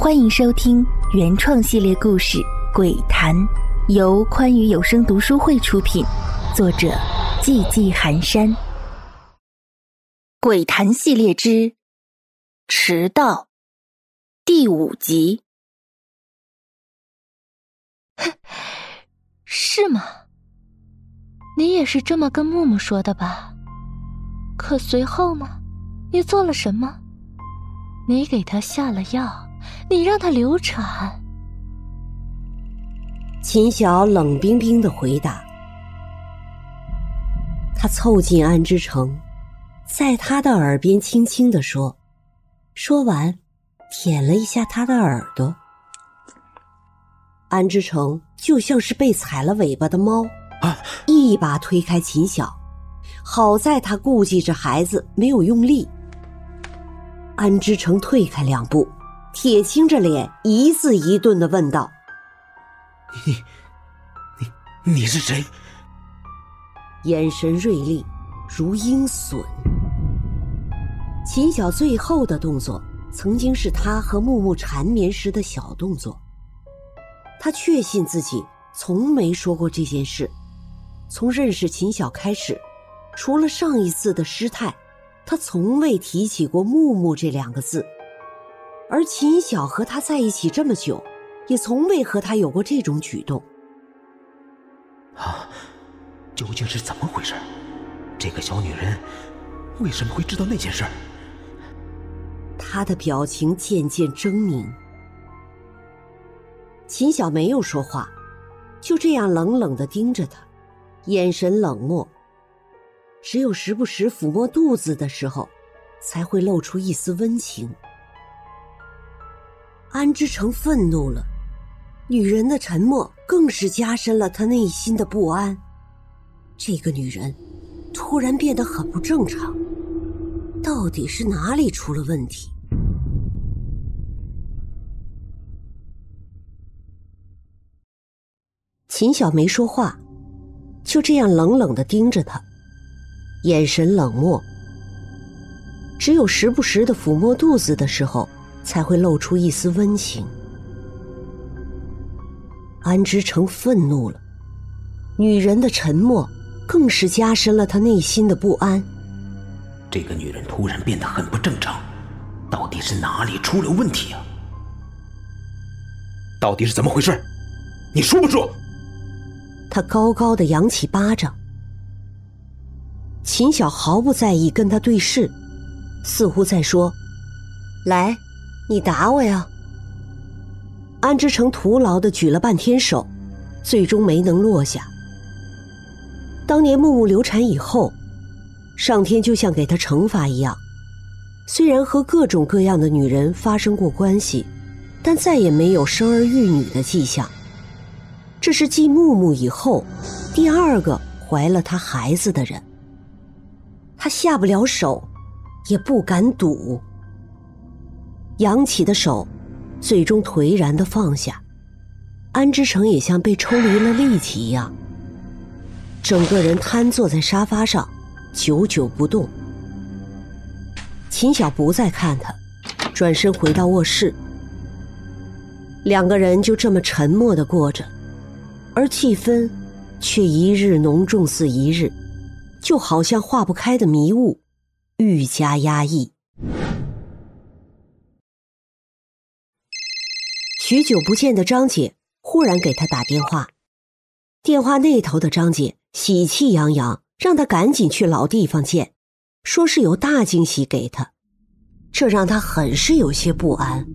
欢迎收听原创系列故事《鬼谈》，由宽裕有声读书会出品，作者寂寂寒山。《鬼谈》系列之《迟到》第五集。是吗？你也是这么跟木木说的吧？可随后呢？你做了什么？你给他下了药。你让他流产？秦晓冷冰冰的回答。他凑近安之成，在他的耳边轻轻的说，说完，舔了一下他的耳朵。安之成就像是被踩了尾巴的猫，一把推开秦晓。好在他顾忌着孩子，没有用力。安之成退开两步。铁青着脸，一字一顿的问道：“你，你，你是谁？”眼神锐利，如鹰隼。秦晓最后的动作，曾经是他和木木缠绵时的小动作。他确信自己从没说过这件事。从认识秦晓开始，除了上一次的失态，他从未提起过木木这两个字。而秦晓和他在一起这么久，也从未和他有过这种举动。啊，究竟是怎么回事？这个小女人为什么会知道那件事？他的表情渐渐狰狞。秦晓没有说话，就这样冷冷的盯着他，眼神冷漠。只有时不时抚摸肚子的时候，才会露出一丝温情。安之成愤怒了，女人的沉默更是加深了他内心的不安。这个女人突然变得很不正常，到底是哪里出了问题？秦晓没说话，就这样冷冷的盯着他，眼神冷漠，只有时不时的抚摸肚子的时候。才会露出一丝温情。安之成愤怒了，女人的沉默更是加深了他内心的不安。这个女人突然变得很不正常，到底是哪里出了问题啊？到底是怎么回事？你说不说？他高高的扬起巴掌。秦晓毫不在意跟他对视，似乎在说：“来。”你打我呀！安之成徒劳的举了半天手，最终没能落下。当年木木流产以后，上天就像给他惩罚一样，虽然和各种各样的女人发生过关系，但再也没有生儿育女的迹象。这是继木木以后第二个怀了他孩子的人。他下不了手，也不敢赌。扬起的手，最终颓然的放下。安之成也像被抽离了力气一样，整个人瘫坐在沙发上，久久不动。秦晓不再看他，转身回到卧室。两个人就这么沉默的过着，而气氛却一日浓重似一日，就好像化不开的迷雾，愈加压抑。许久不见的张姐忽然给他打电话，电话那头的张姐喜气洋洋，让他赶紧去老地方见，说是有大惊喜给他，这让他很是有些不安。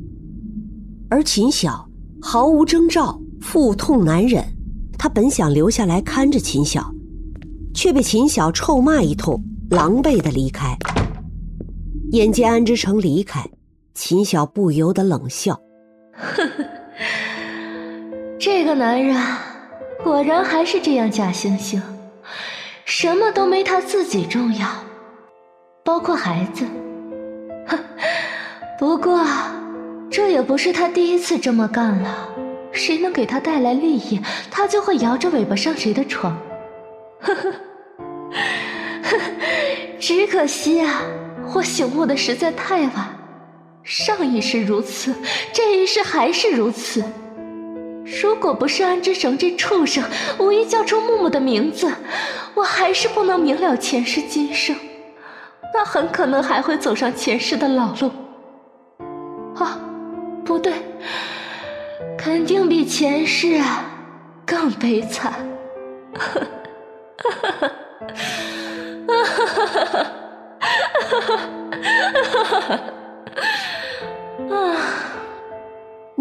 而秦晓毫无征兆，腹痛难忍，他本想留下来看着秦晓，却被秦晓臭骂一通，狼狈的离开。眼见安之成离开，秦晓不由得冷笑。呵呵，这个男人果然还是这样假惺惺，什么都没他自己重要，包括孩子。哼，不过这也不是他第一次这么干了。谁能给他带来利益，他就会摇着尾巴上谁的床。呵呵，呵，只可惜啊，我醒悟的实在太晚。上一世如此，这一世还是如此。如果不是安之绳这畜生无意叫出木木的名字，我还是不能明了前世今生，那很可能还会走上前世的老路。啊，不对，肯定比前世更悲惨。哈哈哈哈哈哈哈！啊！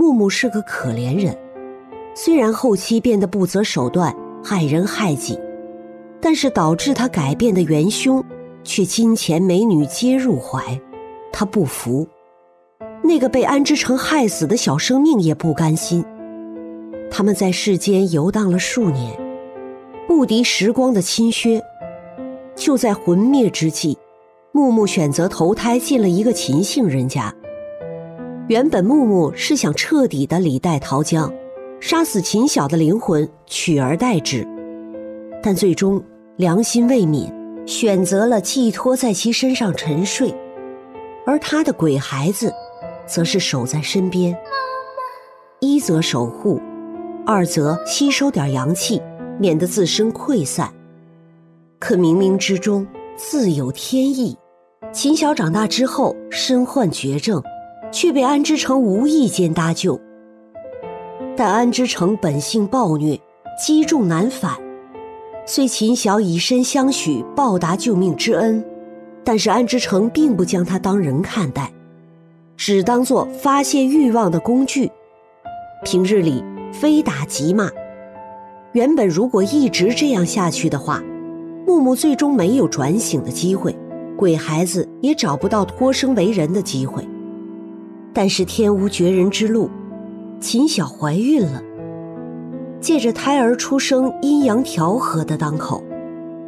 木木是个可怜人，虽然后期变得不择手段，害人害己，但是导致他改变的元凶，却金钱美女皆入怀。他不服，那个被安之成害死的小生命也不甘心。他们在世间游荡了数年，不敌时光的侵削，就在魂灭之际。木木选择投胎进了一个秦姓人家。原本木木是想彻底的李代桃僵，杀死秦晓的灵魂，取而代之。但最终良心未泯，选择了寄托在其身上沉睡。而他的鬼孩子，则是守在身边。一则守护，二则吸收点阳气，免得自身溃散。可冥冥之中自有天意。秦晓长大之后身患绝症，却被安之成无意间搭救。但安之成本性暴虐，积重难返。虽秦晓以身相许报答救命之恩，但是安之成并不将他当人看待，只当做发泄欲望的工具。平日里非打即骂。原本如果一直这样下去的话，木木最终没有转醒的机会。鬼孩子也找不到脱生为人的机会，但是天无绝人之路，秦晓怀孕了。借着胎儿出生阴阳调和的当口，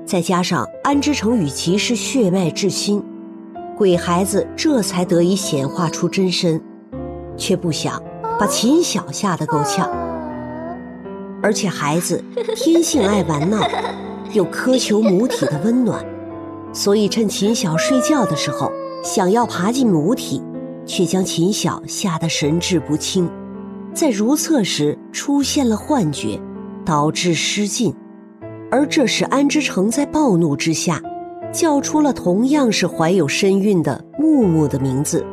再加上安之成与其是血脉至亲，鬼孩子这才得以显化出真身，却不想把秦晓吓得够呛。而且孩子天性爱玩闹，又苛求母体的温暖。所以，趁秦晓睡觉的时候，想要爬进母体，却将秦晓吓得神志不清，在如厕时出现了幻觉，导致失禁。而这时，安之成在暴怒之下，叫出了同样是怀有身孕的木木的名字，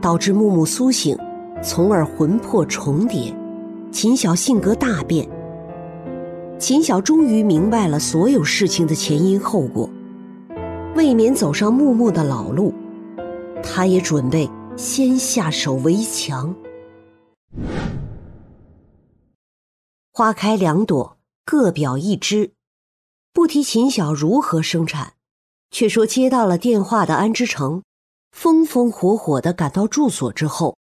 导致木木苏醒，从而魂魄重叠，秦晓性格大变。秦晓终于明白了所有事情的前因后果。未免走上木木的老路，他也准备先下手为强。花开两朵，各表一枝。不提秦晓如何生产，却说接到了电话的安之成，风风火火的赶到住所之后，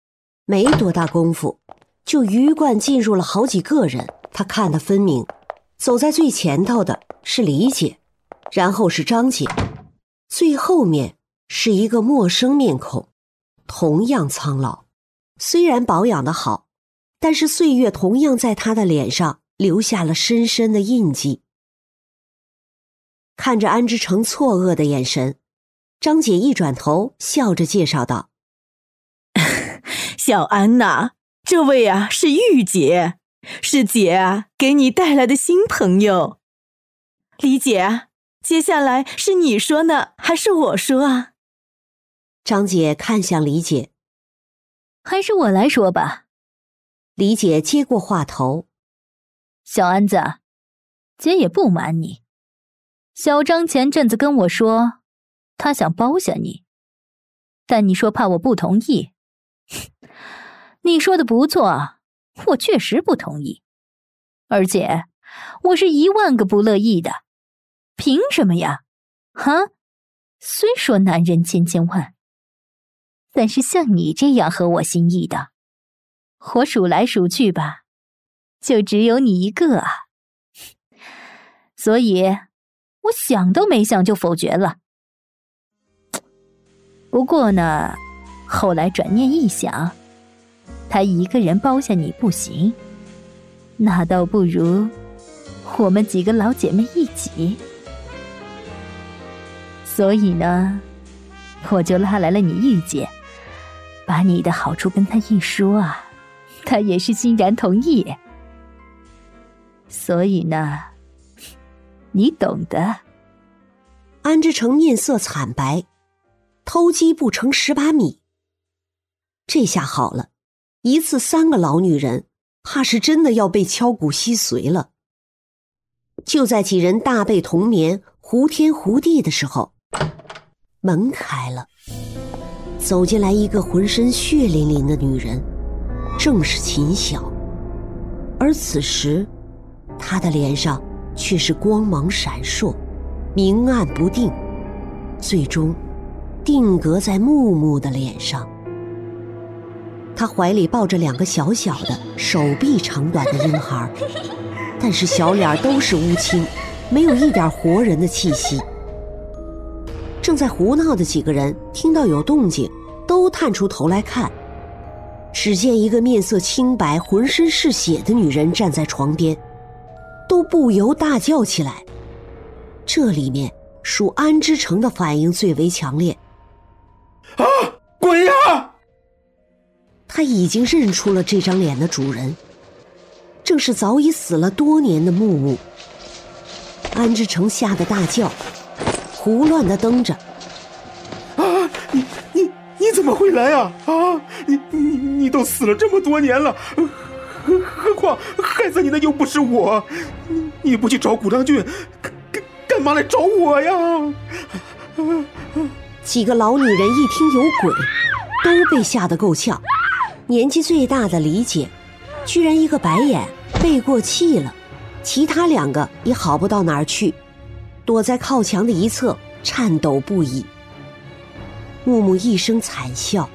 没多大功夫，就鱼贯进入了好几个人。他看得分明，走在最前头的是李姐，然后是张姐。最后面是一个陌生面孔，同样苍老，虽然保养的好，但是岁月同样在他的脸上留下了深深的印记。看着安之成错愕的眼神，张姐一转头，笑着介绍道：“ 小安呐，这位啊是玉姐，是姐啊给你带来的新朋友，李姐。”接下来是你说呢，还是我说啊？张姐看向李姐，还是我来说吧。李姐接过话头：“小安子，姐也不瞒你，小张前阵子跟我说，他想包下你，但你说怕我不同意。你说的不错，我确实不同意，而且我是一万个不乐意的。”凭什么呀？哈！虽说男人千千万，但是像你这样合我心意的，我数来数去吧，就只有你一个啊。所以，我想都没想就否决了。不过呢，后来转念一想，他一个人包下你不行，那倒不如我们几个老姐妹一起。所以呢，我就拉来了你玉姐，把你的好处跟他一说啊，他也是欣然同意。所以呢，你懂的。安之成面色惨白，偷鸡不成蚀把米。这下好了，一次三个老女人，怕是真的要被敲骨吸髓了。就在几人大被同眠、胡天胡地的时候，门开了，走进来一个浑身血淋淋的女人，正是秦晓。而此时，她的脸上却是光芒闪烁，明暗不定，最终定格在木木的脸上。她怀里抱着两个小小的、手臂长短的婴孩。但是小脸都是乌青，没有一点活人的气息。正在胡闹的几个人听到有动静，都探出头来看。只见一个面色清白、浑身是血的女人站在床边，都不由大叫起来。这里面属安之成的反应最为强烈。啊，鬼呀！他已经认出了这张脸的主人。正是早已死了多年的木木，安之成吓得大叫，胡乱的蹬着。啊，你你你怎么会来啊？啊，你你你都死了这么多年了，何何况害死你的又不是我，你你不去找古章俊，干干干嘛来找我呀？几个老女人一听有鬼，都被吓得够呛。年纪最大的李姐。居然一个白眼，背过气了，其他两个也好不到哪儿去，躲在靠墙的一侧，颤抖不已。木木一声惨笑：“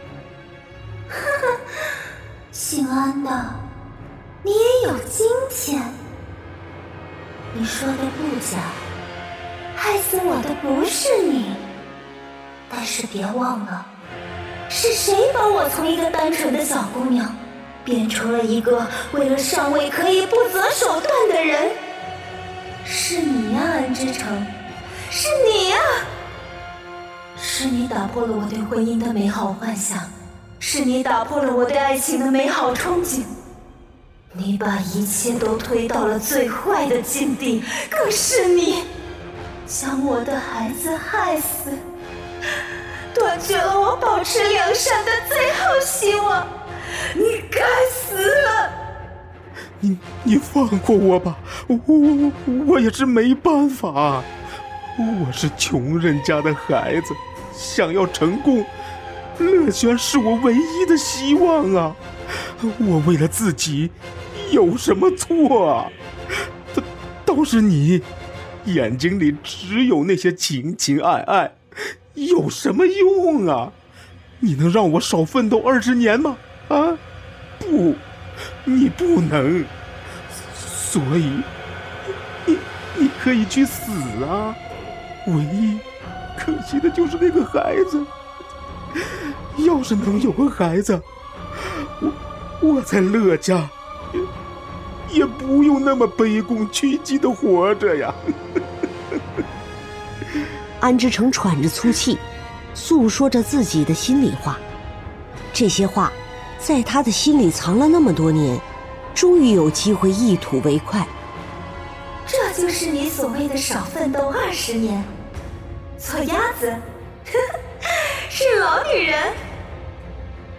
呵呵，姓安的，你也有今天。你说的不假，害死我的不是你，但是别忘了，是谁把我从一个单纯的小姑娘。”变成了一个为了上位可以不择手段的人，是你呀，安之城，是你呀，是你打破了我对婚姻的美好幻想，是你打破了我对爱情的美好憧憬，你把一切都推到了最坏的境地，更是你将我的孩子害死，断绝了我保持良善的最后希望。你该死！你你放过我吧，我我我也是没办法，我是穷人家的孩子，想要成功，乐轩是我唯一的希望啊！我为了自己，有什么错啊？倒倒是你，眼睛里只有那些情情爱爱，有什么用啊？你能让我少奋斗二十年吗？啊，不，你不能，所以你你可以去死啊！唯一可惜的就是那个孩子。要是能有个孩子，我我在乐家也不用那么卑躬屈膝的活着呀。安之成喘着粗气，诉说着自己的心里话，这些话。在他的心里藏了那么多年，终于有机会一吐为快。这就是你所谓的少奋斗二十年，做鸭子，是老女人。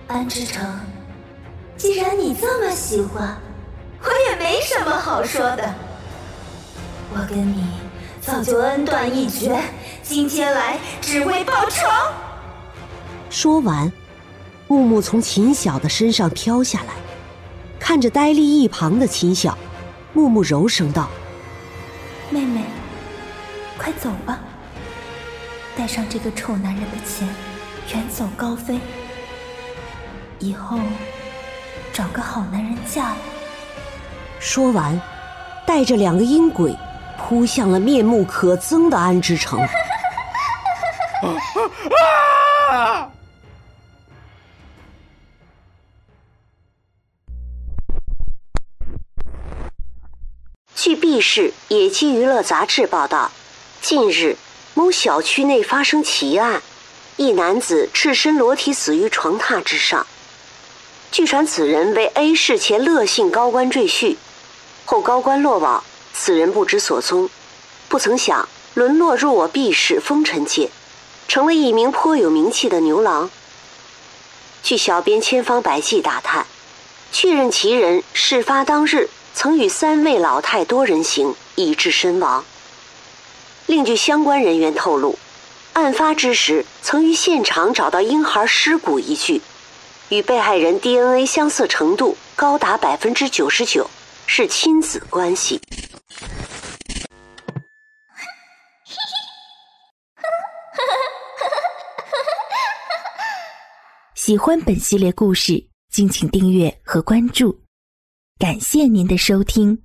安之成，既然你这么喜欢，我也没什么好说的。我跟你早就恩断义绝，今天来只为报仇。说完。木木从秦晓的身上飘下来，看着呆立一旁的秦晓，木木柔声道：“妹妹，快走吧，带上这个臭男人的钱，远走高飞，以后找个好男人嫁了。”说完，带着两个阴鬼扑向了面目可憎的安之成。据《B 市野鸡娱乐杂志》报道，近日某小区内发生奇案，一男子赤身裸体死于床榻之上。据传此人为 A 市前乐姓高官赘婿，后高官落网，此人不知所踪，不曾想沦落入我 B 市风尘界，成了一名颇有名气的牛郎。据小编千方百计打探，确认其人事发当日曾与三位老太多人行，以致身亡。另据相关人员透露，案发之时曾于现场找到婴孩尸骨一具，与被害人 DNA 相似程度高达百分之九十九，是亲子关系。喜欢本系列故事，敬请订阅和关注，感谢您的收听。